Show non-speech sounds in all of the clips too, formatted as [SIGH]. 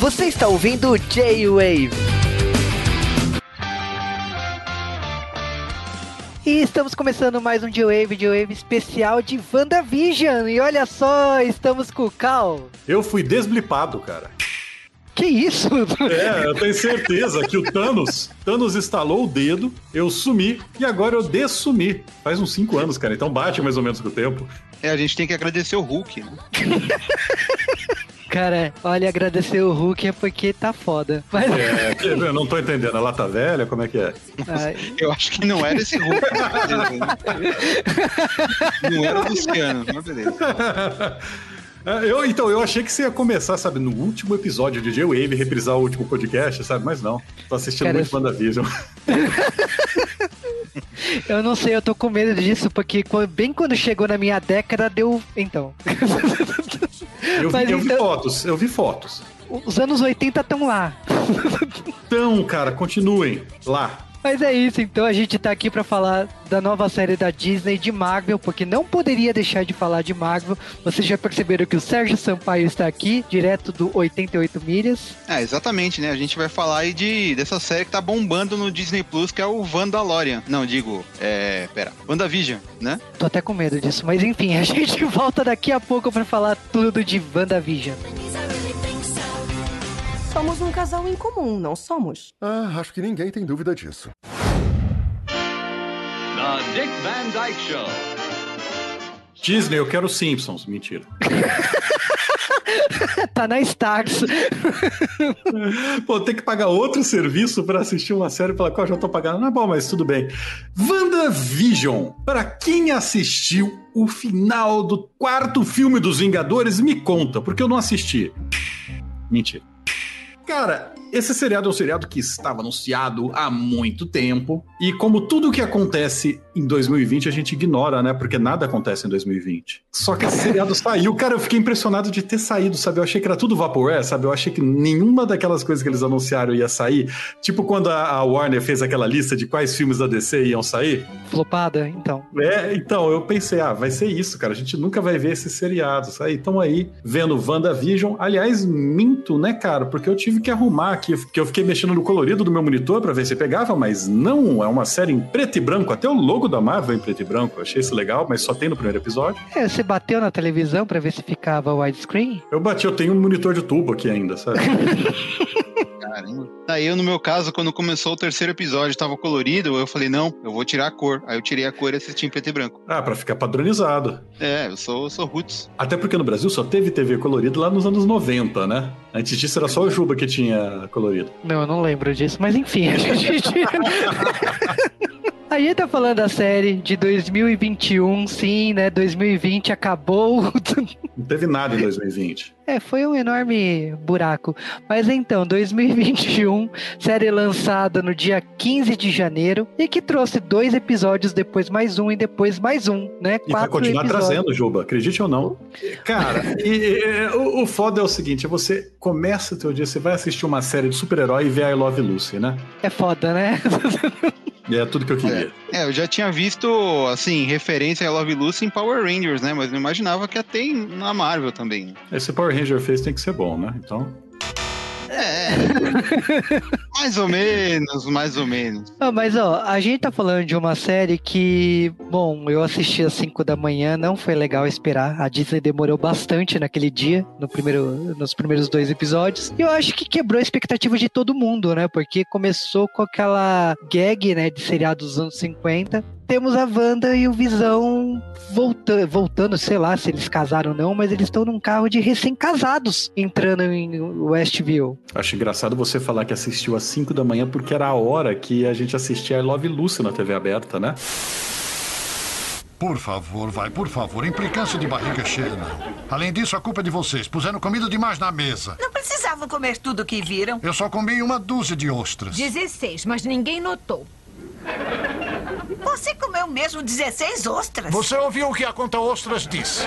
Você está ouvindo J-Wave. E estamos começando mais um J-Wave, J-Wave especial de WandaVision. E olha só, estamos com o Cal. Eu fui desblipado, cara. Que isso? É, eu tenho certeza que o Thanos, Thanos estalou o dedo, eu sumi e agora eu dessumi. Faz uns 5 anos, cara, então bate mais ou menos com o tempo. É, a gente tem que agradecer o Hulk, né? [LAUGHS] Cara, olha, agradecer o Hulk é porque tá foda. Mas... É, eu não tô entendendo, a lata velha, como é que é? Ai. Eu acho que não era esse Hulk. não era o Luciano, mas beleza. [LAUGHS] É, eu, então, eu achei que você ia começar, sabe, no último episódio de J-Wave, reprisar o último podcast, sabe? Mas não. Tô assistindo Cara, muito WandaVision. [LAUGHS] Eu não sei, eu tô com medo disso, porque bem quando chegou na minha década, deu. Então. [LAUGHS] Eu vi, eu vi então- fotos, eu vi fotos. Os anos 80 estão lá. Então, cara, continuem lá. Mas é isso, então a gente tá aqui pra falar da nova série da Disney de Marvel, porque não poderia deixar de falar de Marvel. Vocês já perceberam que o Sérgio Sampaio está aqui, direto do 88 Milhas. É, exatamente, né? A gente vai falar aí de, dessa série que tá bombando no Disney Plus, que é o Vandalorian. Não, digo, é. Pera, WandaVision, né? Tô até com medo disso, mas enfim, [LAUGHS] a gente volta daqui a pouco pra falar tudo de WandaVision. Somos um casal em comum, não somos? Ah, acho que ninguém tem dúvida disso. The Dick Van Dyke Show. Disney, eu quero Simpsons. Mentira. [LAUGHS] tá na Stars. [LAUGHS] Pô, tem que pagar outro serviço pra assistir uma série pela qual eu já tô pagando. Não é bom, mas tudo bem. WandaVision. Pra quem assistiu o final do quarto filme dos Vingadores, me conta, porque eu não assisti. Mentira. Cara, esse seriado é um seriado que estava anunciado há muito tempo. E como tudo que acontece em 2020 a gente ignora, né? Porque nada acontece em 2020. Só que esse seriado saiu. Cara, eu fiquei impressionado de ter saído, sabe? Eu achei que era tudo Vaporware, sabe? Eu achei que nenhuma daquelas coisas que eles anunciaram ia sair. Tipo quando a a Warner fez aquela lista de quais filmes da DC iam sair. Flopada, então. É, então, eu pensei, ah, vai ser isso, cara. A gente nunca vai ver esses seriados. Aí estão aí vendo WandaVision. Aliás, minto, né, cara? Porque eu tive que arrumar aqui, que eu fiquei mexendo no colorido do meu monitor pra ver se pegava, mas não, é uma série em preto e branco. Até o logo da Marvel é em preto e branco. Eu achei isso legal, mas só tem no primeiro episódio. É, você bateu na televisão pra ver se ficava widescreen? Eu bati, eu tenho um monitor de tubo aqui ainda, sabe? [LAUGHS] Caramba. Daí eu, no meu caso, quando começou o terceiro episódio, tava colorido, eu falei, não, eu vou tirar a cor. Aí eu tirei a cor e assisti em preto e branco. ah, pra ficar padronizado. É, eu sou, eu sou roots. Até porque no Brasil só teve TV colorido lá nos anos 90, né? Antes disso era só o Juba que tinha colorido. Não, eu não lembro disso, mas enfim, a gente. [LAUGHS] A gente tá falando da série de 2021, sim, né? 2020 acabou. [LAUGHS] Não teve nada em 2020. É, foi um enorme buraco. Mas então, 2021, série lançada no dia 15 de janeiro e que trouxe dois episódios, depois mais um e depois mais um, né? E vai continuar episódios. trazendo, Juba, acredite ou não. Cara, e, e, o, o foda é o seguinte: você começa o teu dia, você vai assistir uma série de super-herói e vê I Love Lucy, né? É foda, né? [LAUGHS] E é tudo que eu queria. É, eu já tinha visto, assim, referência a Love Lucy em Power Rangers, né? Mas não imaginava que ia ter em- na Marvel também. Esse Power Ranger fez tem que ser bom, né? Então. É. [LAUGHS] mais ou menos, mais ou menos. Ah, mas ó, a gente tá falando de uma série que, bom, eu assisti às 5 da manhã, não foi legal esperar. A Disney demorou bastante naquele dia, no primeiro, nos primeiros dois episódios. E eu acho que quebrou a expectativa de todo mundo, né? Porque começou com aquela gag, né, de seriado dos anos 50. Temos a Wanda e o Visão volta, voltando, sei lá se eles casaram ou não, mas eles estão num carro de recém-casados entrando em Westview. Acho engraçado você falar que assistiu às 5 da manhã, porque era a hora que a gente assistia I Love Lucy na TV aberta, né? Por favor, vai, por favor. Implicância de barriga cheia, não. Além disso, a culpa é de vocês. Puseram comida demais na mesa. Não precisavam comer tudo que viram. Eu só comi uma dúzia de ostras. 16, mas ninguém notou. Você comeu mesmo 16 ostras? Você ouviu o que a conta ostras disse?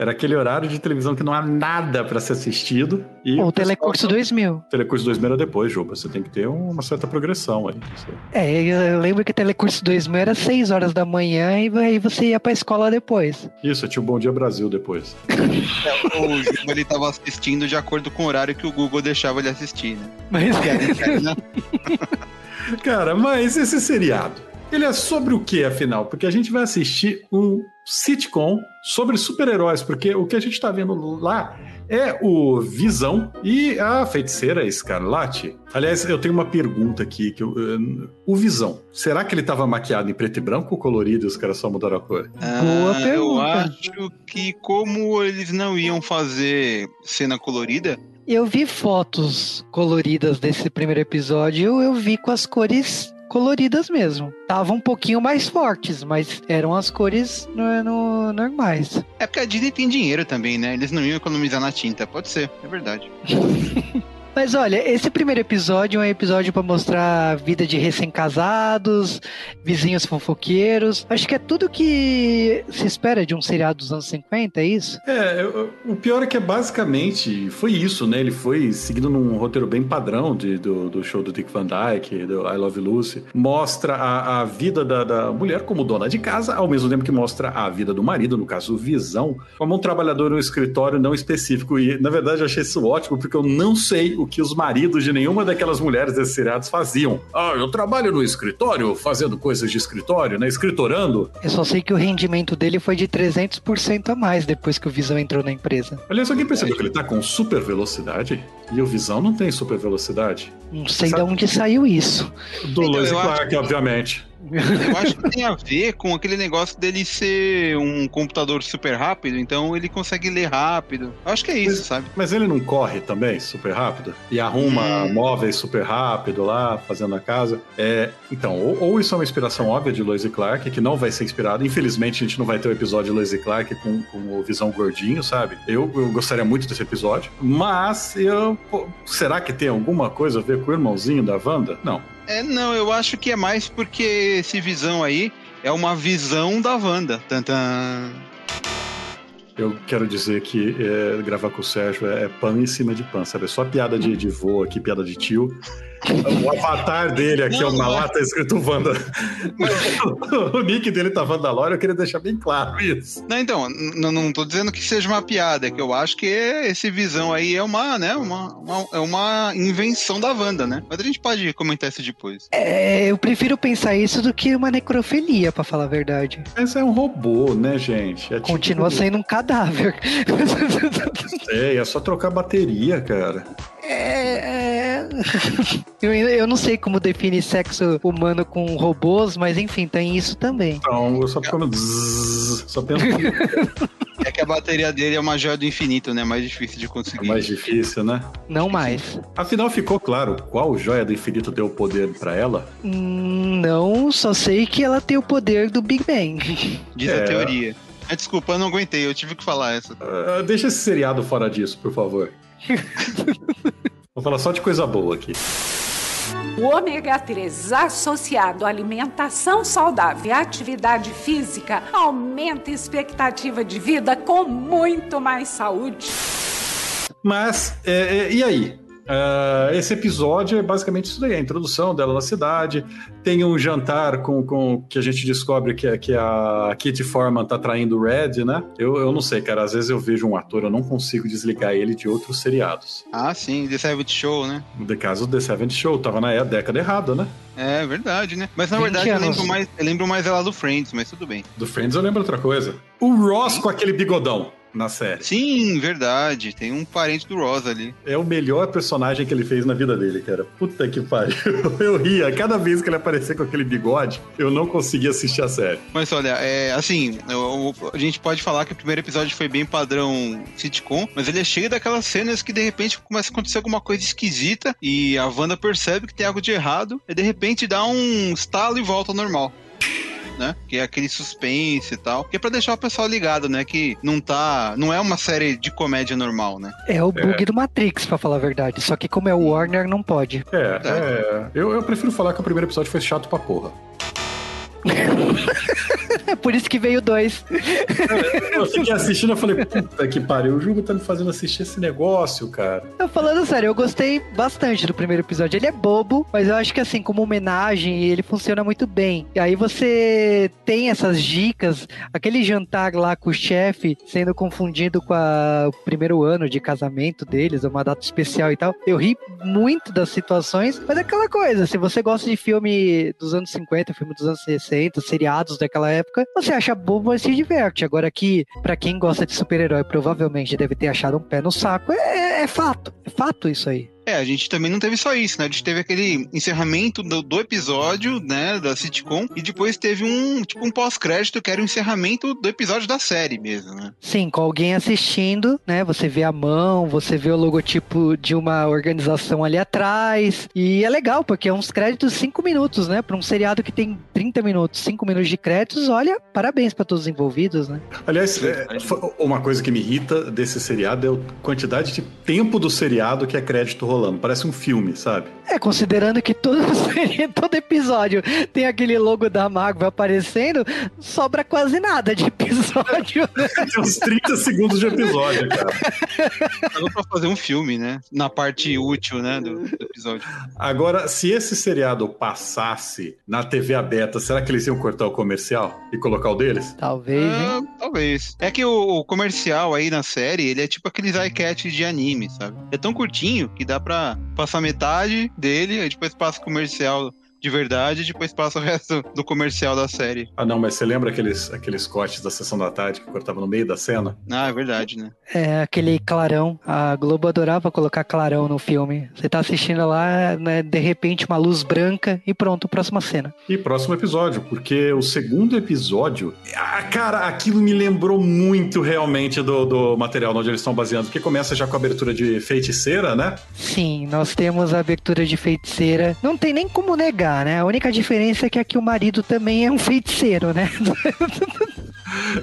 Era aquele horário de televisão que não há nada pra ser assistido. E O pessoal- Telecurso 2000. Telecurso 2000 era depois, Juba. Você tem que ter uma certa progressão aí. É, eu lembro que Telecurso 2000 era 6 horas da manhã e aí você ia pra escola depois. Isso, tinha o Bom Dia Brasil depois. O Juba ele tava assistindo de acordo com o horário que o Google deixava ele assistir, né? Mas [LAUGHS] Cara, mas esse seriado, ele é sobre o que, afinal? Porque a gente vai assistir um sitcom sobre super-heróis, porque o que a gente tá vendo lá é o Visão e a feiticeira Escarlate. Aliás, eu tenho uma pergunta aqui. Que eu, eh, o Visão, será que ele tava maquiado em preto e branco ou colorido e os caras só mudaram a cor? Boa Ah, Eu pergunta. acho que como eles não iam fazer cena colorida, eu vi fotos coloridas desse primeiro episódio, eu vi com as cores coloridas mesmo. Tava um pouquinho mais fortes, mas eram as cores no, no- normais. é porque a Disney tem dinheiro também, né? Eles não iam economizar na tinta. Pode ser, é verdade. [LAUGHS] Mas olha, esse primeiro episódio é um episódio pra mostrar a vida de recém-casados, vizinhos fofoqueiros. Acho que é tudo que se espera de um seriado dos anos 50, é isso? É, o pior é que é basicamente foi isso, né? Ele foi seguindo num roteiro bem padrão de- do, do show do Dick Van Dyke, do I Love Lucy. Mostra a, a vida da, da mulher como dona de casa, ao mesmo tempo que mostra a vida do marido, no caso, Visão, como um trabalhador no escritório não específico. E, na verdade, eu achei isso ótimo, porque eu não sei o que os maridos de nenhuma daquelas mulheres desses seriados faziam. Ah, eu trabalho no escritório, fazendo coisas de escritório, né? Escritorando. Eu só sei que o rendimento dele foi de 300% a mais depois que o Visão entrou na empresa. Aliás, alguém percebeu que ele tá com super velocidade? E o Visão não tem super velocidade. Não sei Sabe- de onde saiu isso. Do Então, Lois Clark, obviamente. Eu acho que tem a ver com aquele negócio dele ser um computador super rápido, então ele consegue ler rápido. Eu acho que é isso, sabe? Mas ele não corre também super rápido? E arruma Hum. móveis super rápido lá, fazendo a casa? É, então, ou, ou isso é uma inspiração óbvia de Lois e Clark, que não vai ser inspirado. Infelizmente, a gente não vai ter o episódio de Lois e Clark com, com o Visão Gordinho, sabe? Eu, eu gostaria muito desse episódio. Mas, eu, pô, será que tem alguma coisa a ver com o irmãozinho da Wanda? Não. É, não, eu acho que é mais porque esse visão aí é uma visão da Wanda. Tantan. Eu quero dizer que é, gravar com o Sérgio é, é pan em cima de pan, sabe? É só piada de, de vô aqui, piada de tio. O avatar dele aqui é Não, uma não é. lata escrito Wanda. [LAUGHS] o nick dele tá Vandalore, eu queria deixar bem claro isso. Não, então, não tô dizendo que seja uma piada, é que eu acho que esse visão aí é uma, né, uma, uma- é uma invenção da Wanda, né? Mas a gente pode comentar isso depois. É, eu prefiro pensar isso do que uma necrofilia, pra falar a verdade. Mas é um robô, né, gente? É tipo- Continua sendo um cadáver. [LAUGHS] É, é só trocar bateria, cara. É, é... [LAUGHS] Eu, eu não sei como define sexo humano com robôs, mas enfim, tem isso também. Então, eu só fico no zzz, só penso [LAUGHS] É que a bateria dele é uma joia do infinito, né? Mais difícil de é conseguir. mais difícil, né? Não mais. Afinal, ficou claro qual joia do infinito deu poder pra ela? Hum, Não, só sei que ela tem o poder do Big Bang. [LAUGHS] Diz É. a teoria. Ah, desculpa, eu não aguentei, eu tive que falar essa. Ah, deixa esse seriado fora disso, por favor. [LAUGHS] Vou falar só de coisa boa aqui. O ômega 3 associado à alimentação saudável e atividade física aumenta a expectativa de vida com muito mais saúde. Mas, é, é, e aí? Ah, esse episódio é basicamente isso daí, a introdução dela na cidade. Tem um jantar com, com que a gente descobre que, é- que a Kitty Forman tá traindo o Red, né? Eu, eu não sei, cara. Às vezes eu vejo um ator, eu não consigo desligar ele de outros seriados. Ah, sim, The Seventh Show, né? No caso do The Seventh Show, tava na década errada, né? É verdade, né? Mas na 20 verdade eu lembro, mais, eu lembro mais ela do Friends, mas tudo bem. Do Friends eu lembro outra coisa. O Ross com aquele bigodão na série. Sim, verdade. Tem um parente do Ross ali. É o melhor personagem que ele fez na vida dele, cara. Puta que pariu. [LAUGHS] Eu ria. Cada vez que ele aparecia com aquele bigode, eu não conseguia assistir a série. Mas olha, é assim, eu- eu- a gente pode falar que o primeiro episódio foi bem padrão sitcom, mas ele é cheio daquelas cenas que de repente começa a acontecer alguma coisa esquisita e a Wanda percebe que tem algo de errado e de repente dá um estalo e volta ao normal. Né? Que é aquele suspense e tal. Que é pra deixar o pessoal ligado, né? Que não tá. Não é uma série de comédia normal, né? É o bug do Matrix, pra falar a verdade. Só que como é o Warner, não pode. É, é. Eu, eu prefiro falar que o primeiro episódio foi chato pra porra. [LAUGHS] É por isso que veio dois. Eu fiquei assistindo, eu falei, puta que pariu, o jogo tá me fazendo assistir esse negócio, cara. Eu falando sério, eu gostei bastante do primeiro episódio. Ele é bobo, mas eu acho que assim, como homenagem, ele funciona muito bem. E aí você tem essas dicas, aquele jantar lá com o chefe sendo confundido com a- o primeiro ano de casamento deles, uma data especial e tal. Eu ri muito das situações, mas é aquela coisa, se você gosta de filme dos anos 50, filme dos anos 60, seriados daquela época, você acha bobo, mas se diverte. Agora aqui, pra quem gosta de super-herói, provavelmente deve ter achado um pé no saco. É, é fato, é fato isso aí. É, a gente também não teve só isso, né? A gente teve aquele encerramento do, do episódio, né, da sitcom, e depois teve um, tipo, um pós-crédito que era o encerramento do episódio da série mesmo, né? Sim, com alguém assistindo, né? Você vê a mão, você vê o logotipo de uma organização ali atrás. E é legal, porque é uns créditos 5 minutos, né? Pra um seriado que tem 30 minutos, 5 minutos de créditos, olha, parabéns pra todos os envolvidos, né? Aliás, é, uma coisa que me irrita desse seriado é a quantidade de tempo do seriado que é crédito rolando. Parece um filme, sabe? É, considerando que todo, [LAUGHS] todo episódio tem aquele logo da Marvel aparecendo, sobra quase nada de episódio. né? [LAUGHS] Tem uns 30 segundos de episódio, cara. Dava pra fazer um filme, né? Na parte útil, né, do, do episódio. Agora, se esse seriado passasse na TV aberta, será que eles iam cortar o comercial e colocar o deles? Talvez, hein? Ah, talvez. É que o, o comercial aí na série, ele é tipo aqueles iCat de anime, sabe? É tão curtinho que dá pra passar metade dele, aí depois passa o comercial de verdade, e depois passa o [LAUGHS] resto do comercial da série. Ah, não, mas você lembra aqueles, aqueles cortes da sessão da tarde que cortava no meio da cena? Ah, é verdade, né? É aquele clarão. A Globo adorava colocar clarão no filme. Você tá assistindo lá, né, de repente uma luz branca e pronto, próxima cena. E próximo episódio, porque o segundo episódio. Ah, cara, aquilo me lembrou muito realmente do, do material onde eles estão baseando, porque começa já com a abertura de feiticeira, né? Sim, nós temos a abertura de feiticeira. Não tem nem como negar, né? A única diferença é que aqui o marido também é um feiticeiro, né? [LAUGHS]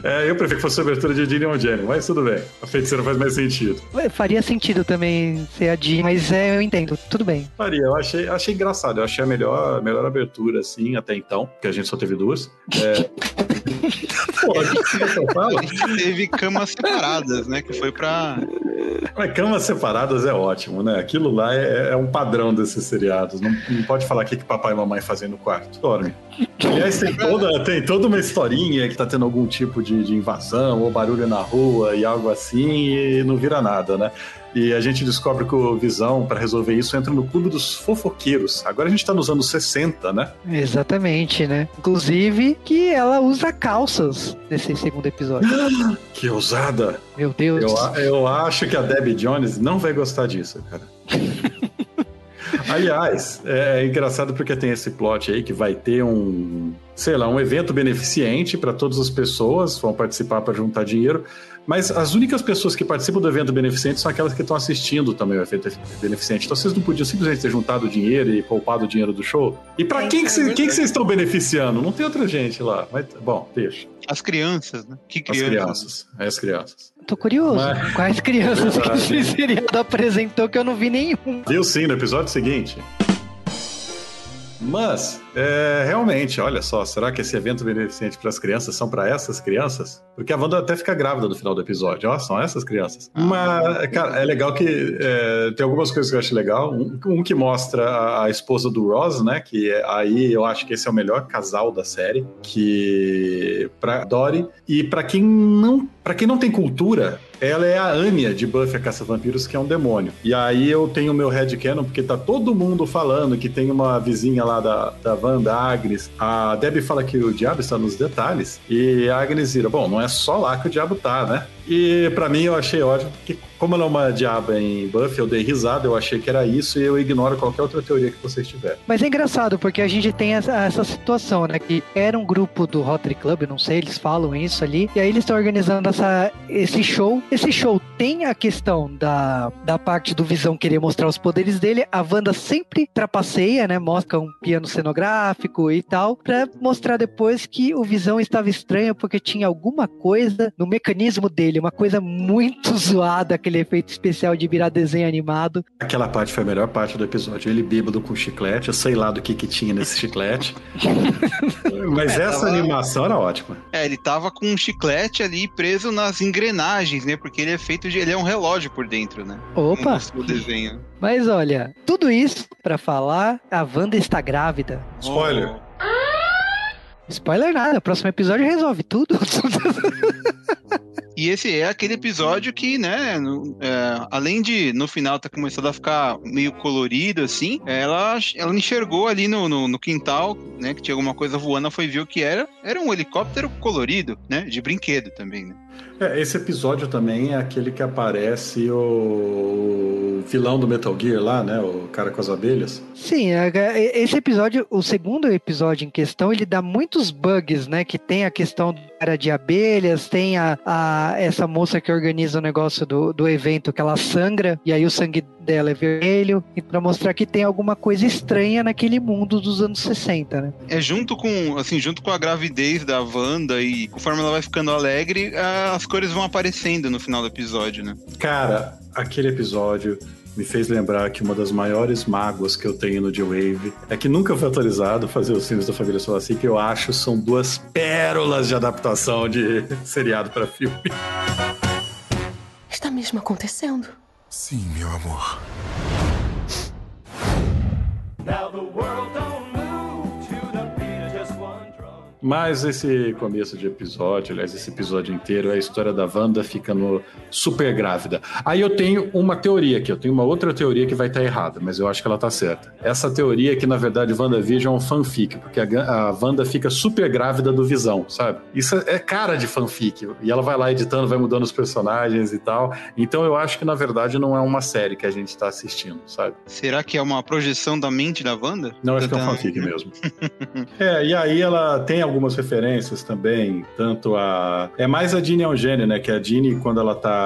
É, eu prefiro que fosse a abertura de Dillian Jenny, mas tudo bem. A feiticeira faz mais sentido. Faria sentido também ser a Jean, mas é, eu entendo, tudo bem. Faria, eu achei, achei engraçado. Eu achei a melhor, a melhor abertura, assim, até então, porque a gente só teve duas. É... [LAUGHS] Pô? A gente teve camas separadas, né? Que foi pra. Mas camas separadas é ótimo, né? Aquilo lá é, é um padrão desses seriados. Não, não pode falar o que, que papai e mamãe fazem no quarto. Dorme. Aliás, tem toda, tem toda uma historinha que tá tendo algum tipo de, de invasão ou barulho na rua e algo assim e não vira nada, né? E a gente descobre que o Visão, para resolver isso, entra no clube dos fofoqueiros. Agora a gente tá nos anos 60, né? Exatamente, né? Inclusive que ela usa calças nesse segundo episódio. [GASPS] Que ousada! Meu Deus. Eu, eu acho que a Debbie Jones não vai gostar disso, cara. [LAUGHS] Aliás, é engraçado porque tem esse plot aí que vai ter um, sei lá, um evento beneficente para todas as pessoas, vão participar para juntar dinheiro, mas as únicas pessoas que participam do evento beneficente são aquelas que estão assistindo também o evento beneficente. Então vocês não podiam simplesmente ter juntado o dinheiro e poupado o dinheiro do show? E para quem que vocês quem que estão beneficiando? Não tem outra gente lá. Mas, bom, deixa. As crianças, né? Que As crianças? crianças. É as crianças. Tô curioso. Mas- Quais crianças que [LAUGHS] Verdade. esse seriado apresentou que eu não vi nenhum? Viu sim no episódio seguinte. Mas, é, realmente, olha só, será que esse evento beneficente para as crianças são para essas crianças? Porque a Wanda até fica grávida no final do episódio, ó, são essas crianças. Mas, cara, é legal que é, tem algumas coisas que eu acho legal. Um, um que mostra a, a esposa do Ross, né? Que é- aí eu acho que esse é o melhor casal da série, que para Dory e para quem não, para quem não tem cultura, ela é a Anya de Buffy a Caça-Vampiros, que é um demônio. E aí eu tenho o meu headcanon, porque tá todo mundo falando que tem uma vizinha lá da, da Wanda, a Agnes. A Debbie fala que o diabo está nos detalhes. E a Agnes vira, bom, não é só lá que o diabo tá, né? E pra mim eu achei ótimo, que como ela é uma diaba em Buffy, eu dei risada, eu achei que era isso, e eu ignoro qualquer outra teoria que vocês tiverem. Mas é engraçado, porque a gente tem essa, essa situação, né? Que era um grupo do Rotary Club, não sei, eles falam isso ali. E aí eles estão organizando essa, esse show. Esse show tem a questão da, da parte do Visão querer mostrar os poderes dele. A Wanda sempre trapaceia, né? Mostra um piano cenográfico e tal. Pra mostrar depois que o Visão estava estranho porque tinha alguma coisa no mecanismo dele dele, uma coisa muito [LAUGHS] zoada, aquele efeito especial de virar desenho animado. Aquela parte foi a melhor parte do episódio. Ele bêbado com chiclete, eu sei lá do que que tinha nesse chiclete. [LAUGHS] Mas É, essa tava- animação era ótima. É, ele tava com um chiclete ali preso nas engrenagens, né? Porque ele é feito de. Ele é um relógio por dentro, né? Opa! o desenho. Mas olha, tudo isso pra falar, a Wanda está grávida. Spoiler. Spoiler nada, o próximo episódio resolve tudo. [LAUGHS] E esse é aquele episódio que, né, no- é, além de no final tá começando a ficar meio colorido assim, ela, ela enxergou ali no, no, no quintal, né, que tinha alguma coisa voando, ela foi ver o que era. Era um helicóptero colorido, né, de brinquedo também, né. É, esse episódio também é aquele que aparece o vilão do Metal Gear lá, né? O cara com as abelhas. Sim, a- esse episódio, o segundo episódio em questão, ele dá muitos bugs, né? Que tem a questão cara de abelhas, tem a, a- essa moça que organiza o negócio do, do evento que ela sangra, e aí o sangue dela é vermelho, e pra mostrar que tem alguma coisa estranha naquele mundo dos anos 60, né? É junto com, assim, junto com a gravidez da Wanda e conforme ela vai ficando alegre, a- as cores vão aparecendo no final do episódio, né. Cara, aquele episódio me fez lembrar que uma das maiores mágoas que eu tenho no J-Wave é que nunca foi autorizado fazer os filmes da família Solassi, que eu acho são duas pérolas de adaptação de [LAUGHS] seriado pra filme. Está mesmo acontecendo? Sim, meu amor. Mas esse começo de episódio, aliás, esse episódio inteiro, é a história da Wanda ficando super grávida. Aí eu tenho uma teoria aqui, eu tenho uma outra teoria que vai estar errada, mas eu acho que ela tá certa. Essa teoria é que, na verdade, WandaVision é um fanfic, porque a, a Wanda fica super grávida do Visão, sabe? Isso é cara de fanfic. E ela vai lá editando, vai mudando os personagens e tal. Então eu acho que, na verdade, não é uma série que a gente tá assistindo, sabe? Será que é uma projeção da mente da Wanda? Não, acho que é um fanfic mesmo. [LAUGHS] É, e aí ela tem algumas referências também, tanto a... É mais a Jeannie é um gênio, né? Que a Jeannie, quando ela tá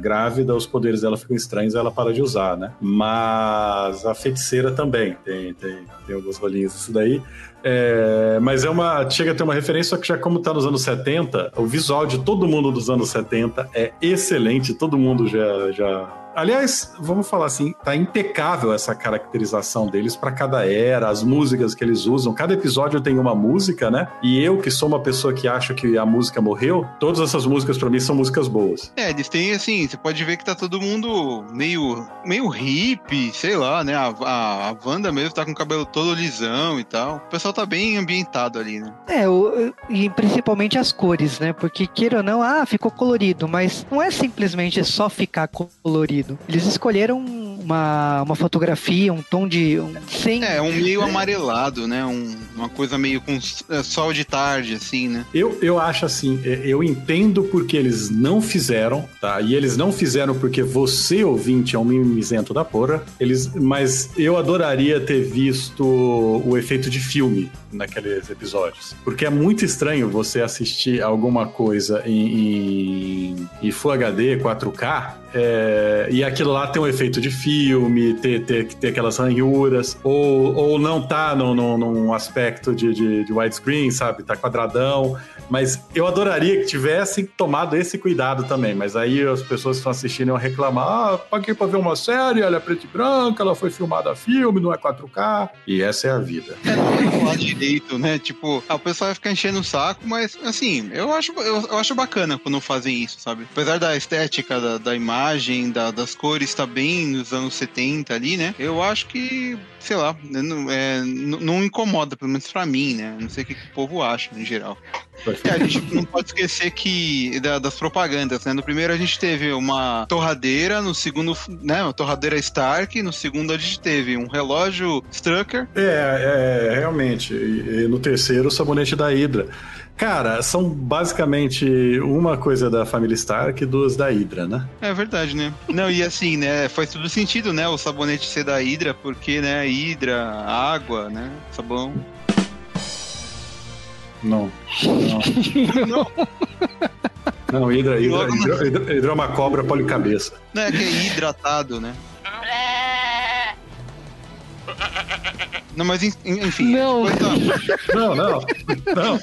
grávida, os poderes dela ficam estranhos ela para de usar, né? Mas a feiticeira também tem, tem, tem alguns rolinhos disso daí. É, mas é uma. Chega a ter uma referência, só que já como tá nos anos 70, o visual de todo mundo dos anos 70 é excelente, todo mundo já. já... Aliás, vamos falar assim, tá impecável essa caracterização deles para cada era, as músicas que eles usam. Cada episódio tem uma música, né? E eu, que sou uma pessoa que acha que a música morreu, todas essas músicas para mim são músicas boas. É, eles têm assim, você pode ver que tá todo mundo meio, meio hippie, sei lá, né? A, a, a Wanda mesmo tá com o cabelo todo lisão e tal. O pessoal tá bem ambientado ali, né? É, o, e principalmente as cores, né? Porque queira ou não, ah, ficou colorido, mas não é simplesmente só ficar colorido. Eles escolheram uma, uma fotografia, um tom de. Um, sem, É, um meio amarelado, né? Um- uma coisa meio com é, sol de tarde, assim, né? Eu, eu acho assim, é, eu entendo porque eles não fizeram, tá? E eles não fizeram porque você, ouvinte, é um mimizento da porra. Eles, mas eu adoraria ter visto o efeito de filme naqueles episódios. Porque é muito estranho você assistir alguma coisa em, em, em Full HD, 4K, é, e aquilo lá tem um efeito de filme, ter, ter, ter aquelas ranhuras, ou, ou não tá no, no- num aspecto de, de, de widescreen, sabe? Tá quadradão. Mas eu adoraria que tivessem tomado esse cuidado também. Mas aí as pessoas que estão assistindo iam reclamar: ah, paguei pra ver uma série, ela é preta e branca, ela foi filmada a filme, não é 4K. E essa é a vida. É, não falar direito, né? Tipo, ah, o pessoal vai ficar enchendo o saco, mas assim, eu acho, eu, eu acho bacana quando fazem isso, sabe? Apesar da estética da, da imagem, da- das cores estar bem nos anos 70 ali, né? Eu acho que, sei lá, não, é, não incomoda, pelo menos pra mim, né? Não sei o que, que o povo acha em geral. É, a gente não pode esquecer que da- das propagandas, né? No primeiro a gente teve uma torradeira, no segundo, né? Uma torradeira Stark, no segundo a gente teve um relógio Strucker. É, é realmente. E, e no terceiro, o sabonete da Hydra. Cara, são basicamente uma coisa da família Stark e duas da Hydra, né? É verdade, né? Não, e assim, né? Faz todo sentido, né? O sabonete ser da Hydra, porque, né? Hydra, água, né? Sabão. [LAUGHS] Não. Não. Não, Hydra, Hydra, logo no- Hydra, Hydra, Hydra é uma cobra policabeça. Não, é que é hidratado, né? Não, mas en- en- enfim. Não. Não. Não, não.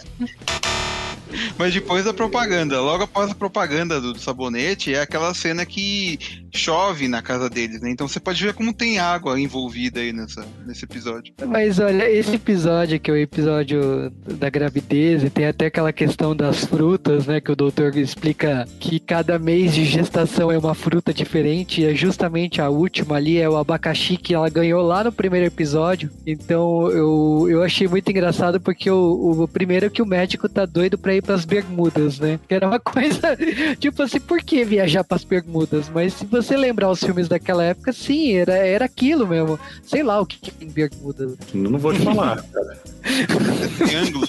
Mas depois da propaganda, logo após a propaganda do, do sabonete, é aquela cena que chove na casa deles, né? Então você pode ver como tem água envolvida aí nessa, nesse episódio. Mas olha, esse episódio, que é o episódio da gravidez, e tem até aquela questão das frutas, né? Que o doutor explica que cada mês de gestação é uma fruta diferente, e é justamente a última ali é o abacaxi que ela ganhou lá no primeiro episódio. Então eu, eu achei muito engraçado porque o, o primeiro é que o médico tá doido pra ir pras Bermudas, né? Que era uma [LAUGHS] coisa, tipo assim, por que viajar pras Bermudas? Mas se você lembrar os filmes daquela época, sim, era, era aquilo mesmo. Sei lá o que, que tem Bermudas. Não vou te falar, cara. [LAUGHS] Triângulo.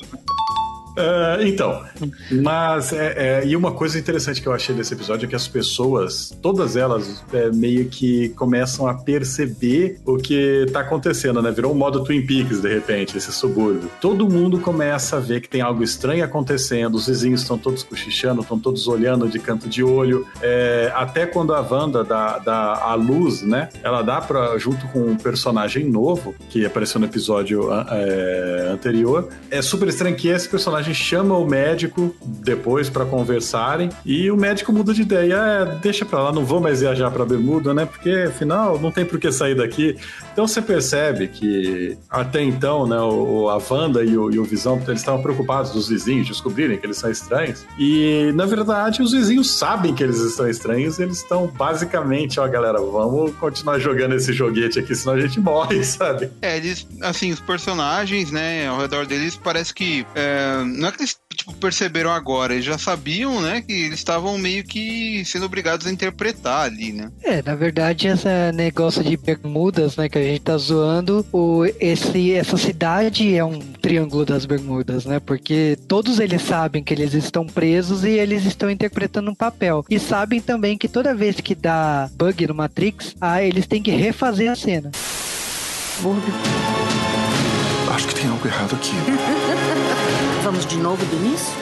É, então, mas é, é, e uma coisa interessante que eu achei desse episódio é que as pessoas, todas elas, é, meio que começam a perceber o que tá acontecendo, né? Virou um modo Twin Peaks, de repente, esse subúrbio. Todo mundo começa a ver que tem algo estranho acontecendo, os vizinhos estão todos cochichando, estão todos olhando de canto de olho. É, até quando a Wanda dá, dá a luz, né? Ela dá pra, junto com um personagem novo, que apareceu no episódio é, anterior. É super estranho que esse personagem chama o médico depois para conversarem e o médico muda de ideia. É, deixa pra lá, não vou mais viajar pra Bermuda, né? Porque afinal não tem por que sair daqui. Então você percebe que até então, né, o, a Wanda e o, e o Visão eles estavam preocupados dos vizinhos descobrirem que eles são estranhos. E na verdade os vizinhos sabem que eles estão estranhos, eles estão basicamente, ó, galera, vamos continuar jogando esse joguete aqui, senão a gente morre, [LAUGHS] sabe? É, eles, assim, os personagens, né, ao redor deles, parece que. é, não é que eles tipo, perceberam agora, eles já sabiam, né, que eles estavam meio que sendo obrigados a interpretar ali, né? É, na verdade, esse negócio de Bermudas, né, que a gente tá zoando, o, esse, essa cidade é um triângulo das Bermudas, né? Porque todos eles sabem que eles estão presos e eles estão interpretando um papel. E sabem também que toda vez que dá bug no Matrix, ah, eles têm que refazer a cena. Acho que tem algo errado aqui. [LAUGHS] De novo do início?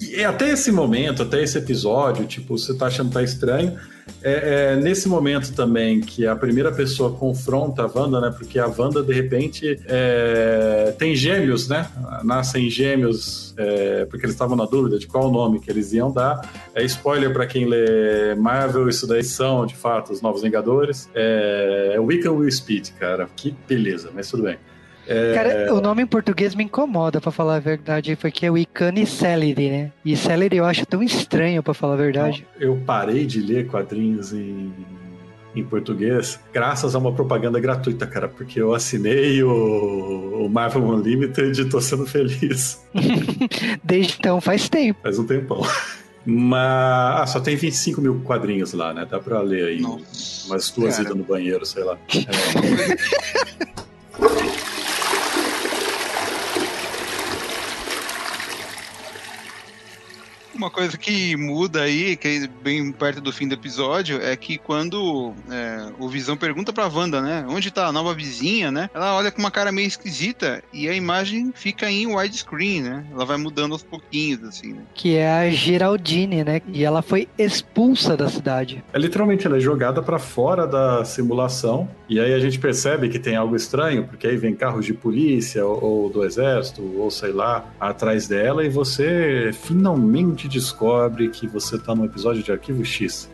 E até esse momento, até esse episódio, tipo, você tá achando que tá estranho. É, é nesse momento também que a primeira pessoa confronta a Wanda, né? Porque a Wanda, de repente, é, tem gêmeos, né? Nascem gêmeos, é, porque eles estavam na dúvida de qual nome que eles iam dar. É spoiler para quem lê Marvel, isso daí são, de fato, os Novos Vingadores. É Wiccan Will Speed, cara. Que beleza, mas tudo bem. É, Cara, o nome em português me incomoda, pra falar a verdade, porque é o Icane Celery, né? E Celery eu acho tão estranho, pra falar a verdade. eu parei de ler quadrinhos em, em português graças a uma propaganda gratuita, cara, porque eu assinei o, o Marvel Unlimited e tô sendo feliz. [LAUGHS] Desde então faz tempo. Faz um tempão. Mas ah, só tem 25 mil quadrinhos lá, né? Dá pra ler aí Nossa, umas duas cara. idas no banheiro, sei lá. É. [LAUGHS] Uma coisa que muda aí, que é bem perto do fim do episódio, é que quando é, o Visão pergunta pra Wanda, né? Onde tá a nova vizinha, né? Ela olha com uma cara meio esquisita e a imagem fica em widescreen, né? Ela vai mudando aos pouquinhos, assim, né? Que é a Geraldine, né? E ela foi expulsa da cidade. É literalmente ela é jogada pra fora da simulação e aí a gente percebe que tem algo estranho, porque aí vem carros de polícia ou, ou do exército ou sei lá atrás dela e você finalmente descobre que você tá num episódio de Arquivo X.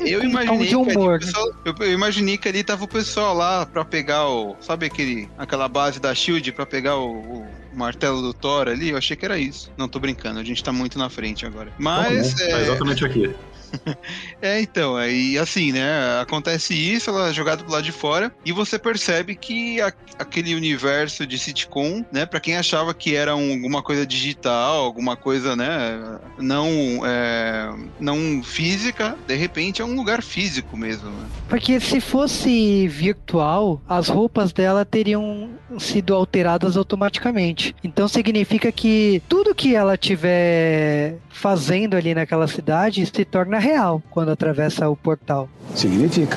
Eu imaginei, de que ali, o pessoal- eu, eu imaginei que ali tava o pessoal lá pra pegar o. Sabe aquele, aquela base da Shield pra pegar o, o martelo do Thor ali? Eu achei que era isso. Não tô brincando, a gente tá muito na frente agora. Mas. Tá é, exatamente aqui. [LAUGHS] É, então, aí assim, né? Acontece isso, ela é jogada pro lado de fora, e você percebe que a- aquele universo de sitcom, né? Pra quem achava que era um- alguma coisa digital, alguma coisa, né? Não, é, não física, de repente é um lugar físico mesmo, né? Porque se fosse virtual, as roupas dela teriam sido alteradas automaticamente. Então significa que tudo que ela tiver fazendo ali naquela cidade se torna real quando atravessa o portal. Significa.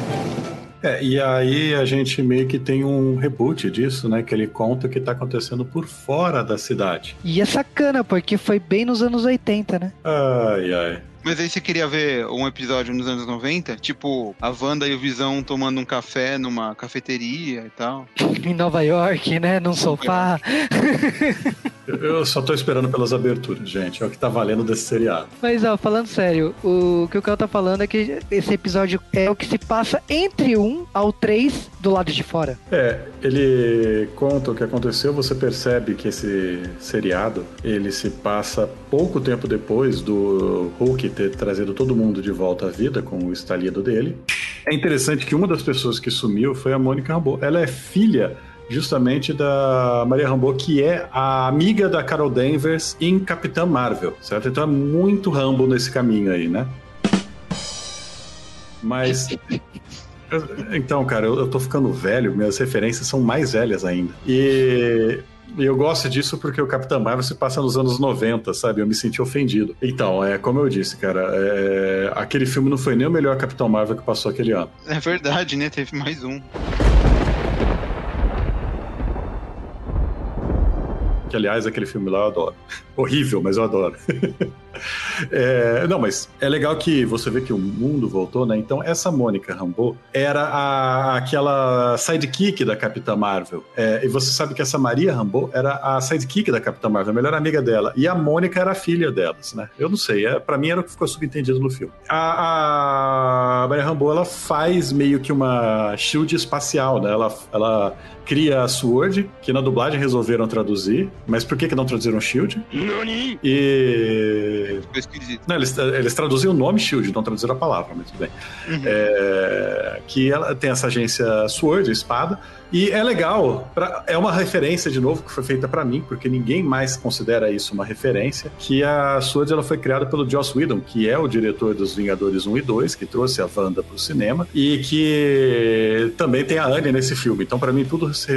É, e aí a gente meio que tem um reboot disso, né? Que ele conta o que tá acontecendo por fora da cidade. E é sacana, porque foi bem nos anos 80, né? Ai, ai. Mas aí você queria ver um episódio nos anos 90? Tipo, a Wanda e o Visão tomando um café numa cafeteria e tal. [LAUGHS] Em Nova York, né? Num sofá. [LAUGHS] Eu, eu só tô esperando pelas aberturas, gente. É o que tá valendo desse seriado. Mas, ó, falando sério, o que o Cal tá falando é que esse episódio é o que se passa entre um ao três do lado de fora. É, ele conta o que aconteceu, você percebe que esse seriado, ele se passa pouco tempo depois do Hulk ter trazido todo mundo de volta à vida com o estalido dele. É interessante que uma das pessoas que sumiu foi a Mônica Rambeau. Ela é filha justamente da Maria Rambeau, que é a amiga da Carol Danvers em Capitã Marvel, certo? Então é muito Rambo nesse caminho aí, né? Mas [LAUGHS] então, cara, eu, tô ficando velho, minhas referências são mais velhas ainda. E e eu gosto disso porque o Capitão Marvel se passa nos anos 90, sabe? Eu me senti ofendido. Então, é como eu disse, cara, é, aquele filme não foi nem o melhor Capitão Marvel que passou aquele ano. É verdade, né? Teve mais um. Que, aliás, aquele filme lá eu adoro. [LAUGHS] Horrível, mas eu adoro. [LAUGHS] É, não, mas é legal que você vê que o mundo voltou, né? Então, essa Mônica Rambeau era a, aquela sidekick da Capitã Marvel. É, e você sabe que essa Maria Rambeau era a sidekick da Capitã Marvel, a melhor amiga dela. E a Mônica era a filha delas, né? Eu não sei, é, para mim era o que ficou subentendido no filme. A, a Maria Rambeau, ela faz meio que uma shield espacial, né? Ela, ela cria a Sword, que na dublagem resolveram traduzir. Mas por que, que não traduziram Shield? E. Não, eles, eles traduziram o nome Shield, não traduziram a palavra, mas tudo bem. Uhum. É, que ela tem essa agência Sword, espada, e é legal, pra, é uma referência de novo que foi feita para mim, porque ninguém mais considera isso uma referência, que a Sword ela foi criada pelo Joss Whedon, que é o diretor dos Vingadores 1 e 2, que trouxe a Wanda pro cinema, e que também tem a Anne nesse filme. Então, para mim, tudo se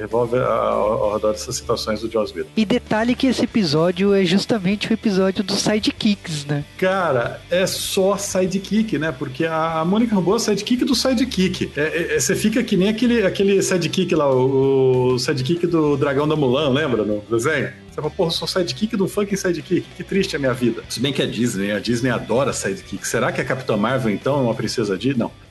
revolve ao, ao redor dessas situações do Joss Whedon. E detalhe que esse episódio é justamente o episódio dos sidekicks, né? Cara, é só sidekick, né? Porque a Mônica Rambeau é sidekick do sidekick. É, é, é, você fica que nem aquele, aquele sidekick lá, o, sidekick do Dragão da Mulan, lembra no desenho? Você fala, porra, sou sidekick do fucking sidekick. Que triste a minha vida. Se bem que a Disney, a Disney adora sidekick. Será que a Capitã Marvel, então, é uma princesa Disney? Não.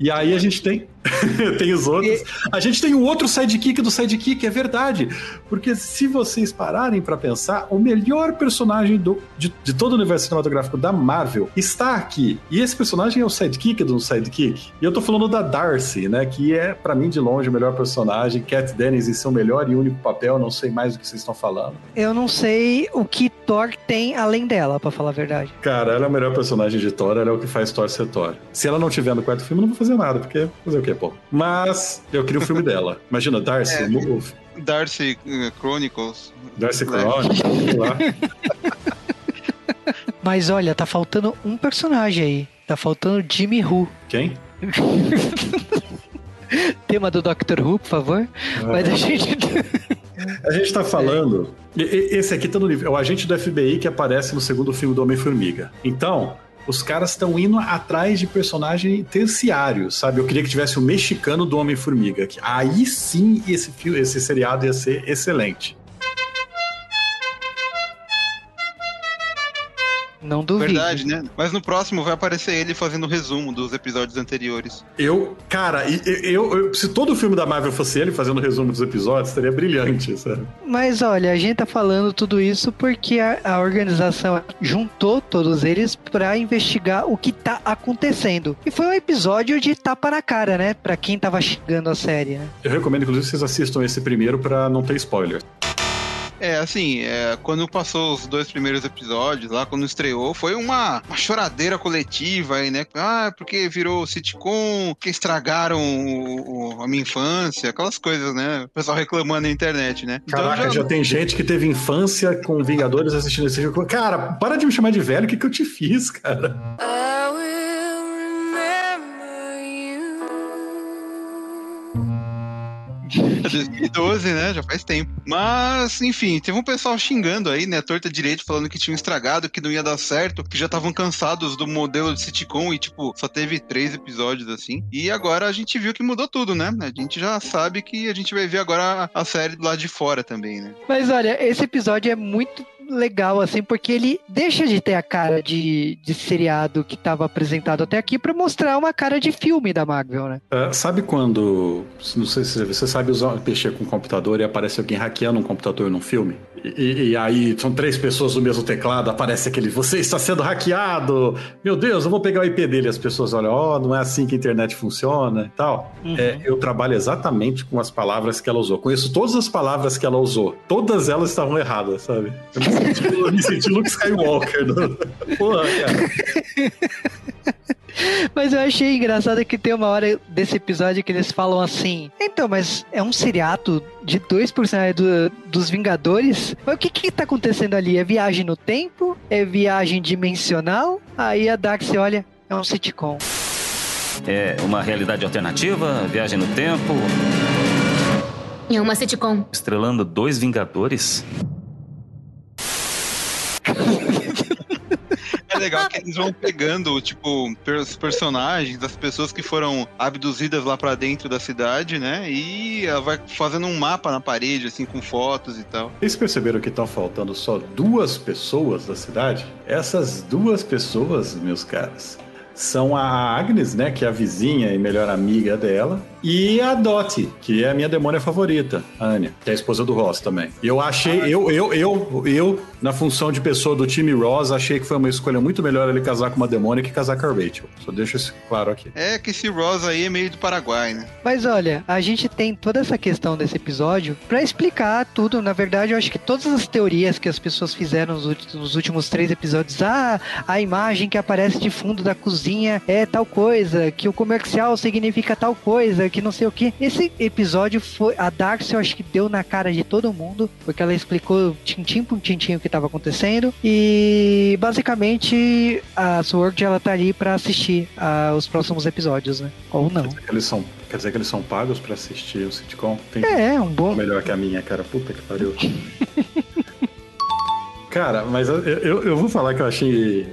E aí a gente tem [LAUGHS] tem os outros. A gente tem um outro sidekick do sidekick, é verdade. Porque se vocês pararem para pensar, o melhor personagem do, de, de, todo o universo cinematográfico da Marvel está aqui. E esse personagem é o sidekick do sidekick. E eu tô falando da Darcy, né? Que é, para mim, de longe, o melhor personagem. Cat Dennis em seu melhor e único papel. Não sei mais do que vocês estão falando. Eu não sei o que Thor tem além dela, para falar a verdade. Cara, ela é o melhor personagem de Thor. Ela é o que faz Thor ser Thor. Se ela não tiver no quarto filme, eu não vou fazer nada. Porque fazer o quê? pô. Mas eu queria o filme dela. [LAUGHS] Imagina, Darcy. É, Move. Darcy uh, Chronicles. Darcy Chronicles, lá. [LAUGHS] Mas olha, tá faltando um personagem aí. Tá faltando Jimmy Who. Quem? [LAUGHS] Tema do Doctor Who, por favor. Ah. Mas a gente. A gente tá falando. Esse aqui tá no nível. É o agente do FBI que aparece no segundo filme do Homem-Formiga. Então, os caras estão indo atrás de personagem terciário, sabe? Eu queria que tivesse o mexicano do Homem-Formiga. Aí sim esse, esse seriado ia ser excelente. Não duvido. Verdade, né? Mas no próximo vai aparecer ele fazendo o resumo dos episódios anteriores. Eu, cara, eu, eu, se todo o filme da Marvel fosse ele fazendo o resumo dos episódios, seria brilhante, sabe? Mas olha, a gente tá falando tudo isso porque a, a organização juntou todos eles para investigar o que tá acontecendo. E foi um episódio de tapa na cara, né? Pra quem tava chegando a série, né? Eu recomendo, inclusive, que vocês assistam esse primeiro para não ter spoiler. É, assim, é, quando passou os dois primeiros episódios lá, quando estreou, foi uma, uma choradeira coletiva aí, né? Ah, porque virou sitcom, que estragaram o, o, a minha infância, aquelas coisas, né? O pessoal reclamando na internet, né? Então, Caraca, já... já... tem gente que teve infância com Vingadores assistindo esse jogo. Cara, para de me chamar de velho, o que, que eu te fiz, cara? I É 2012, né? Já faz tempo. Mas, enfim, teve um pessoal xingando aí, né? Torta direito, falando que tinham estragado, que não ia dar certo, que já estavam cansados do modelo de sitcom e, tipo, só teve três episódios assim. E agora a gente viu que mudou tudo, né? A gente já sabe que a gente vai ver agora a série do lado de fora também, né? Mas olha, esse episódio é muito legal, assim, porque ele deixa de ter a cara de, de seriado que estava apresentado até aqui para mostrar uma cara de filme da Marvel, né? Uh, sabe quando. Não sei se você sabe usar, mexer com computador e aparece alguém hackeando um computador num filme? E, e, aí são três pessoas no mesmo teclado, aparece aquele, você está sendo hackeado, meu Deus, eu vou pegar o IP dele. As pessoas olham, ó, oh, não é assim que a internet funciona e tal. Uhum. É, eu trabalho exatamente com as palavras que ela usou. Conheço todas as palavras que ela usou. Todas elas estavam erradas, sabe? Eu me senti, eu me senti Luke Skywalker. No... [LAUGHS] Porra, cara. Mas eu achei engraçado que tem uma hora desse episódio que eles falam assim: então, mas é um seriado de dois personagens do, dos Vingadores? Mas o que que tá acontecendo ali? É viagem no tempo? É viagem dimensional? Aí a Darcy olha: é um sitcom. É uma realidade alternativa? Viagem no tempo? É uma sitcom. Estrelando dois Vingadores? [LAUGHS] É legal que eles vão pegando, tipo, os personagens das pessoas que foram abduzidas lá para dentro da cidade, né? E vai fazendo um mapa na parede, assim, com fotos e tal. Vocês perceberam que estão faltando só duas pessoas da cidade? Essas duas pessoas, meus caras, são a Agnes, né, que é a vizinha e melhor amiga dela, e a Dottie, que é a minha demônia favorita, a Anya, que é a esposa do Ross também. E eu achei, eu, eu, eu, eu, na função de pessoa do time Ross, achei que foi uma escolha muito melhor ele casar com uma demônia que casar com a Rachel. Só deixa isso claro aqui. É que esse Ross aí é meio do Paraguai, né? Mas olha, a gente tem toda essa questão desse episódio para explicar tudo. Na verdade, eu acho que todas as teorias que as pessoas fizeram nos últimos três episódios, ah, a imagem que aparece de fundo da cozinha é tal coisa, que o comercial significa tal coisa, que não sei o que. Esse episódio foi. A Darcy, eu acho que deu na cara de todo mundo, porque ela explicou tintim por tintim o que estava acontecendo. E basicamente a Sword ela tá ali para assistir uh, os próximos episódios, né? Ou não. Quer dizer que eles são, quer dizer que eles são pagos para assistir o sitcom? Tem é, um bom. Melhor que a minha, cara. Puta que pariu. [LAUGHS] Cara, mas eu, eu, eu, vou falar que eu achei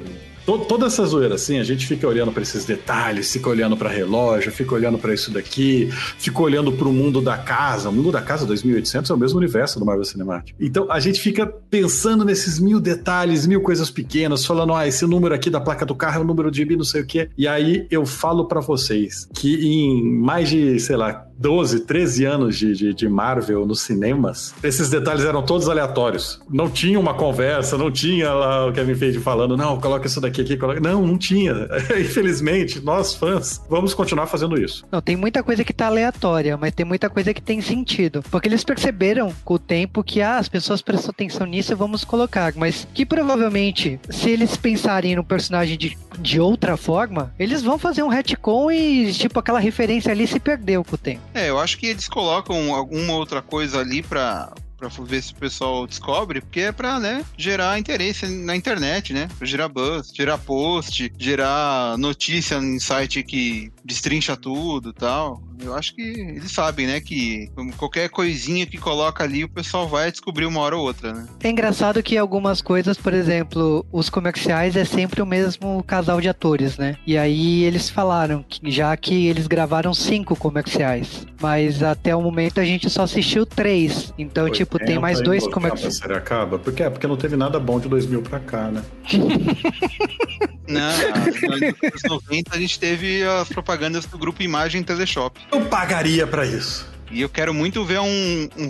toda essa zoeira, assim, a gente fica olhando para esses detalhes, fica olhando para relógio, fica olhando para isso daqui, fica olhando para o mundo da casa. O mundo da casa 2800 é o mesmo universo do Marvel Cinematic. Então a gente fica pensando nesses mil detalhes, mil coisas pequenas, falando, ah, esse número aqui da placa do carro é o número de bi, não sei o quê. E aí eu falo para vocês que em mais de, sei lá, 12, 13 anos de, de, de, Marvel nos cinemas, esses detalhes eram todos aleatórios. Não tinha uma conversa, não tinha lá o Kevin Feige falando, não, coloca isso daqui aqui, coloca. Não, não tinha. [LAUGHS] Infelizmente, nós fãs vamos continuar fazendo isso. Não, tem muita coisa que tá aleatória, mas tem muita coisa que tem sentido. Porque eles perceberam com o tempo que ah, as pessoas prestam atenção nisso e vamos colocar. Mas que provavelmente, se eles pensarem no personagem de, de outra forma, eles vão fazer um retcon e, tipo, aquela referência ali se perdeu com o tempo. É, eu acho que eles colocam alguma outra coisa ali pra, para ver se o pessoal descobre, porque é para né, gerar interesse na internet, né? Pra gerar buzz, gerar post, gerar notícia em site que destrincha tudo tal. Eu acho que eles sabem, né, que qualquer coisinha que coloca ali, o pessoal vai descobrir uma hora ou outra, né? É engraçado que algumas coisas, por exemplo, os comerciais é sempre o mesmo casal de atores, né? E aí eles falaram que já que eles gravaram cinco comerciais, mas até o momento a gente só assistiu três. Então, tipo, tem mais dois comerciais. Série acaba? Por quê? Porque não teve nada bom de 2000 pra cá, né? [LAUGHS] não, nos anos 90 a gente teve as propagandas do grupo Imagem Teleshop. Eu pagaria para isso. E eu quero muito ver um, um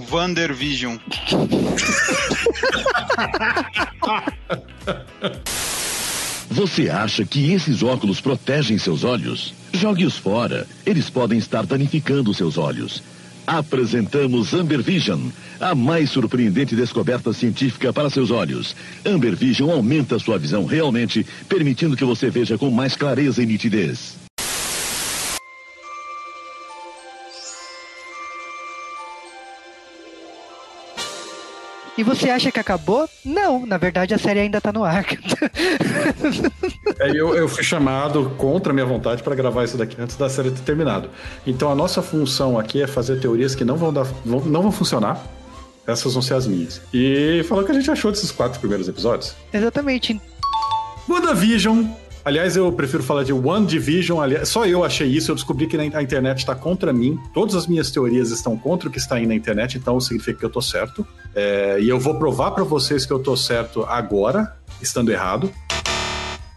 Vision. Você acha que esses óculos protegem seus olhos? Jogue-os fora. Eles podem estar danificando seus olhos. Apresentamos Amber Vision, a mais surpreendente descoberta científica para seus olhos. Amber Vision aumenta sua visão realmente, permitindo que você veja com mais clareza e nitidez. E você acha que acabou? Não, na verdade a série ainda tá no ar. [LAUGHS] é, eu, eu fui chamado contra a minha vontade para gravar isso daqui antes da série ter terminado. Então a nossa função aqui é fazer teorias que não vão, dar, vão, não vão funcionar. Essas vão ser as minhas. E falou o que a gente achou desses quatro primeiros episódios. Exatamente. WandaVision Aliás, eu prefiro falar de One Division. Aliás, só eu achei isso. Eu descobri que a internet está contra mim. Todas as minhas teorias estão contra o que está aí na internet, então significa que eu tô certo. É, e eu vou provar para vocês que eu tô certo agora, estando errado.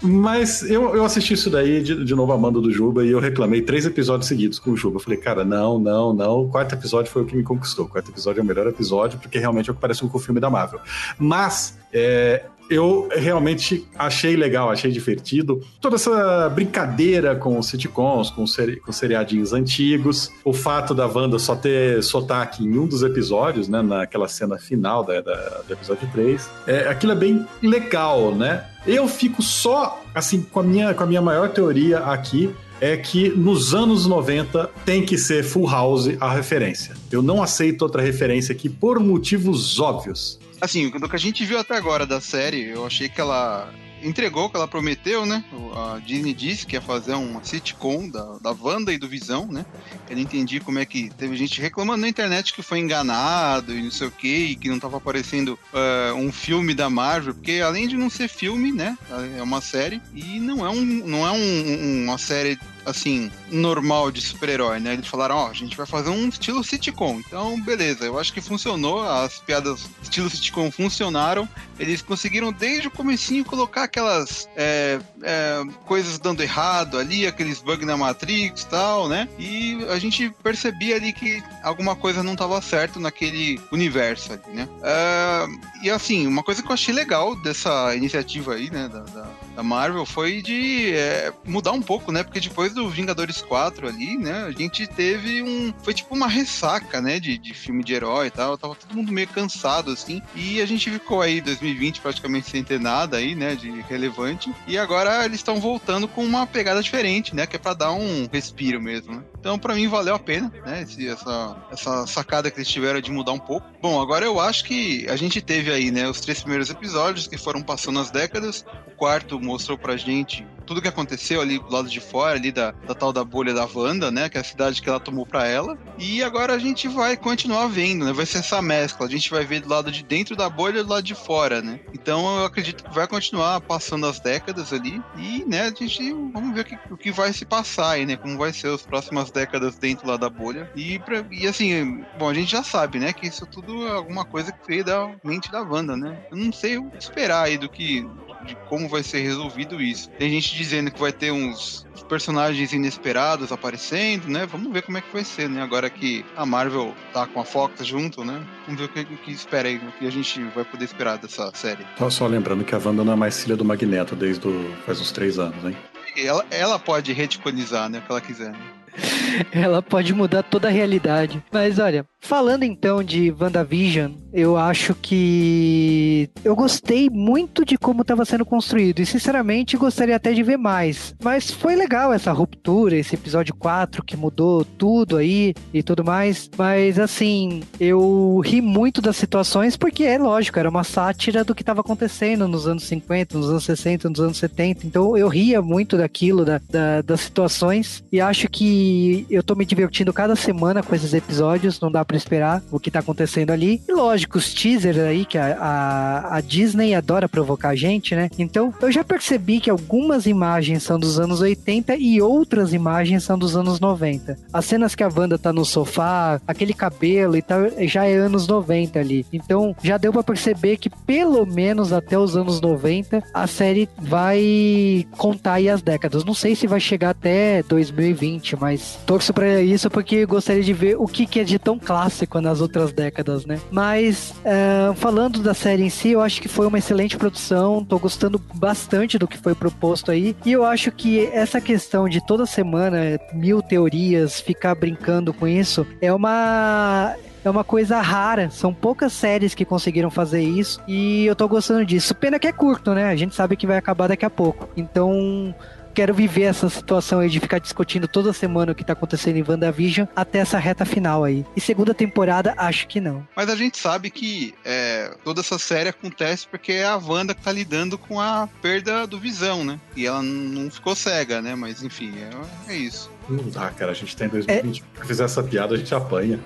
Mas eu, eu assisti isso daí de, de novo a manda do Juba e eu reclamei três episódios seguidos com o Juba. Eu falei, cara, não, não, não. O quarto episódio foi o que me conquistou. O quarto episódio é o melhor episódio, porque realmente é o que parece com o filme da Marvel. Mas é, eu realmente achei legal, achei divertido. Toda essa brincadeira com os sitcoms, com, seri com seriadinhos antigos, o fato da Wanda só ter sotaque em um dos episódios, né, naquela cena final da, da, do episódio 3. É, aquilo é bem legal, né? Eu fico só, assim, com a minha, com a minha maior teoria aqui, é que nos anos 90 tem que ser Full House a referência. Eu não aceito outra referência aqui por motivos óbvios. Assim, do que a gente viu até agora da série, eu achei que ela entregou o que ela prometeu, né? A Disney disse que ia fazer uma sitcom da, da Wanda e do Visão, né? Eu não entendi como é que teve gente reclamando na internet que foi enganado e não sei o que, e que não tava aparecendo uh, um filme da Marvel, porque além de não ser filme, né? É uma série e não é, um, não é um, uma série assim, normal de super-herói, né? Eles falaram, ó, oh, a gente vai fazer um estilo sitcom. Então, beleza, eu acho que funcionou, as piadas estilo sitcom funcionaram. Eles conseguiram desde o comecinho colocar aquelas é, é, coisas dando errado ali, aqueles bugs na Matrix e tal, né? E a gente percebia ali que alguma coisa não estava certo naquele universo ali, né? É, e assim, uma coisa que eu achei legal dessa iniciativa aí, né, da, da, da Marvel, foi de é, mudar um pouco, né? Porque depois do Vingadores 4 ali, né, a gente teve um. Foi tipo uma ressaca, né, de, de filme de herói e tal. Tava todo mundo meio cansado, assim. E a gente ficou aí 2020 praticamente sem ter nada aí, né, de relevante. E agora eles estão voltando com uma pegada diferente, né, que é pra dar um respiro mesmo, né? Então, para mim, valeu a pena, né? Esse, essa, essa sacada que eles tiveram de mudar um pouco. Bom, agora eu acho que a gente teve aí, né, os três primeiros episódios que foram passando as décadas. O quarto mostrou pra gente tudo que aconteceu ali do lado de fora, ali da, da tal da bolha da Wanda, né? Que é a cidade que ela tomou pra ela. E agora a gente vai continuar vendo, né? Vai ser essa mescla. A gente vai ver do lado de dentro da bolha e do lado de fora, né? Então eu acredito que vai continuar passando as décadas ali. E, né, a gente vamos ver o que, o que vai se passar aí, né? Como vai ser as próximas décadas dentro lá da bolha. E, pra, e assim, bom, a gente já sabe, né? Que isso tudo é alguma coisa que veio da mente da Wanda, né? Eu não sei o que esperar aí do que de como vai ser resolvido isso. Tem gente dizendo que vai ter uns personagens inesperados aparecendo, né? Vamos ver como é que vai ser, né? Agora que a Marvel tá com a Fox junto, né? Vamos ver o que, o que espera aí, o que a gente vai poder esperar dessa série. Só, só lembrando que a Wanda não é mais filha do Magneto desde o, faz uns três anos, hein? Ela, ela pode reticonizar, né? O que ela quiser, né? [LAUGHS] Ela pode mudar toda a realidade. Mas olha, falando então de WandaVision, eu acho que eu gostei muito de como estava sendo construído e sinceramente gostaria até de ver mais. Mas foi legal essa ruptura, esse episódio 4 que mudou tudo aí e tudo mais. Mas assim, eu ri muito das situações porque é lógico, era uma sátira do que estava acontecendo nos anos 50, nos anos 60, nos anos 70. Então eu ria muito daquilo, da, da, das situações e acho que eu tô me divertindo cada semana com esses episódios, não dá para esperar o que tá acontecendo ali. E lógico, os teasers aí, que a, a, a, Disney adora provocar a gente, né? Então, eu já percebi que algumas imagens são dos anos 80 e outras imagens são dos anos 90. As cenas que a Wanda tá no sofá, aquele cabelo e tal, já é anos 90 ali. Então, já deu para perceber que pelo menos até os anos 90 a série vai contar aí as décadas. Não sei se vai chegar até 2020, mas torço para isso porque gostaria de ver o que, que é de tão clássico nas outras décadas, né? Mas uh, falando da série em si, eu acho que foi uma excelente produção, tô gostando bastante do que foi proposto aí, e eu acho que essa questão de toda semana mil teorias, ficar brincando com isso, é uma é uma coisa rara. São poucas séries que conseguiram fazer isso e eu tô gostando disso. Pena que é curto, né? A gente sabe que vai acabar daqui a pouco. Então, quero viver essa situação aí de ficar discutindo toda semana o que tá acontecendo em WandaVision até essa reta final aí. E segunda temporada, acho que não. Mas a gente sabe que é, toda essa série acontece porque é a Wanda que tá lidando com a perda do Visão, né? E ela não ficou cega, né? Mas enfim, é, é isso. Não dá, cara. A gente tá em 2020. É... Se fizer essa piada, a gente apanha.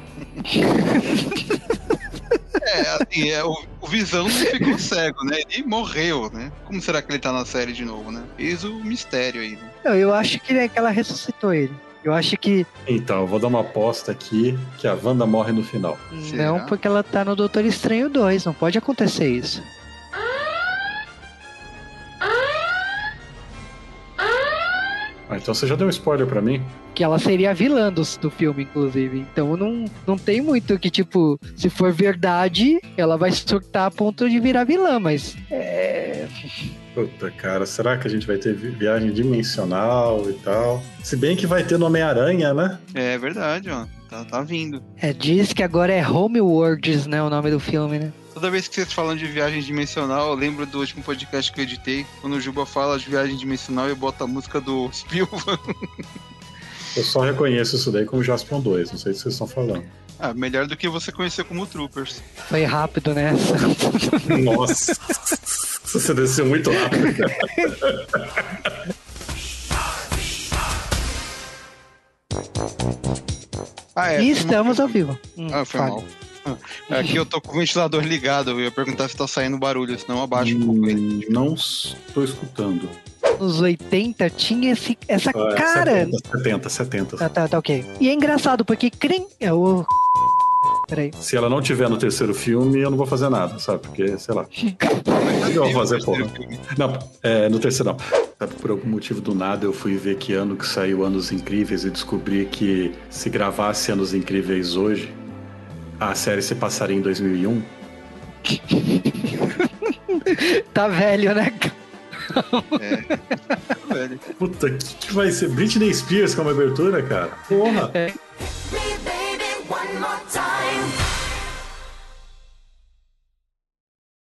[LAUGHS] É, assim, é, o, o Visão não ficou cego, né? Ele morreu, né? Como será que ele tá na série de novo, né? Eis o mistério aí, né? Não, eu acho que, né, que ela ressuscitou ele. Eu acho que Então, eu vou dar uma aposta aqui que a Wanda morre no final. não, porque ela tá no Doutor Estranho 2. Não pode acontecer isso. Ah, então você já deu um spoiler pra mim? Que ela seria a vilã do, do filme, inclusive. Então não, não tem muito que, tipo, se for verdade, ela vai surtar a ponto de virar vilã, mas. É. Puta, cara, será que a gente vai ter vi- viagem dimensional e tal? Se bem que vai ter no Homem-Aranha, né? É verdade, ó. Tá, tá vindo. É, diz que agora é Homeworlds, né? O nome do filme, né? Toda vez que vocês falam de viagem dimensional, eu lembro do último podcast que eu editei. Quando o Juba fala de viagem dimensional, eu boto a música do [LAUGHS] Spielberg. Eu só reconheço isso daí como Jaspion 2, não sei o que vocês estão falando. Ah, melhor do que você conhecer como Troopers. Foi rápido né? Nossa, [LAUGHS] você desceu muito rápido, cara. Ah, é. e estamos ao vivo. Hum, Ah, foi fale. mal. Ah, Aqui eu tô com o ventilador ligado, eu ia perguntar se tá saindo barulho, senão abaixa um pouco. Hum, Não estou escutando. Nos 80 tinha esse, essa Ah, cara. 70, 70, 70. Tá, tá, tá, ok. E é engraçado, porque crem. É o. [LAUGHS] Peraí. Se ela não tiver no terceiro filme, eu não vou fazer nada, sabe? Porque, sei lá. O [LAUGHS] que eu vou fazer, porra? Não, é, no terceiro não. Sabe, por algum motivo do nada eu fui ver que ano que saiu Anos Incríveis e descobri que se gravasse Anos Incríveis hoje, a série se passaria em 2001. [LAUGHS] tá velho, né? É. Tá velho. Puta, o que, que vai ser? Britney Spears como abertura, cara? Porra! É.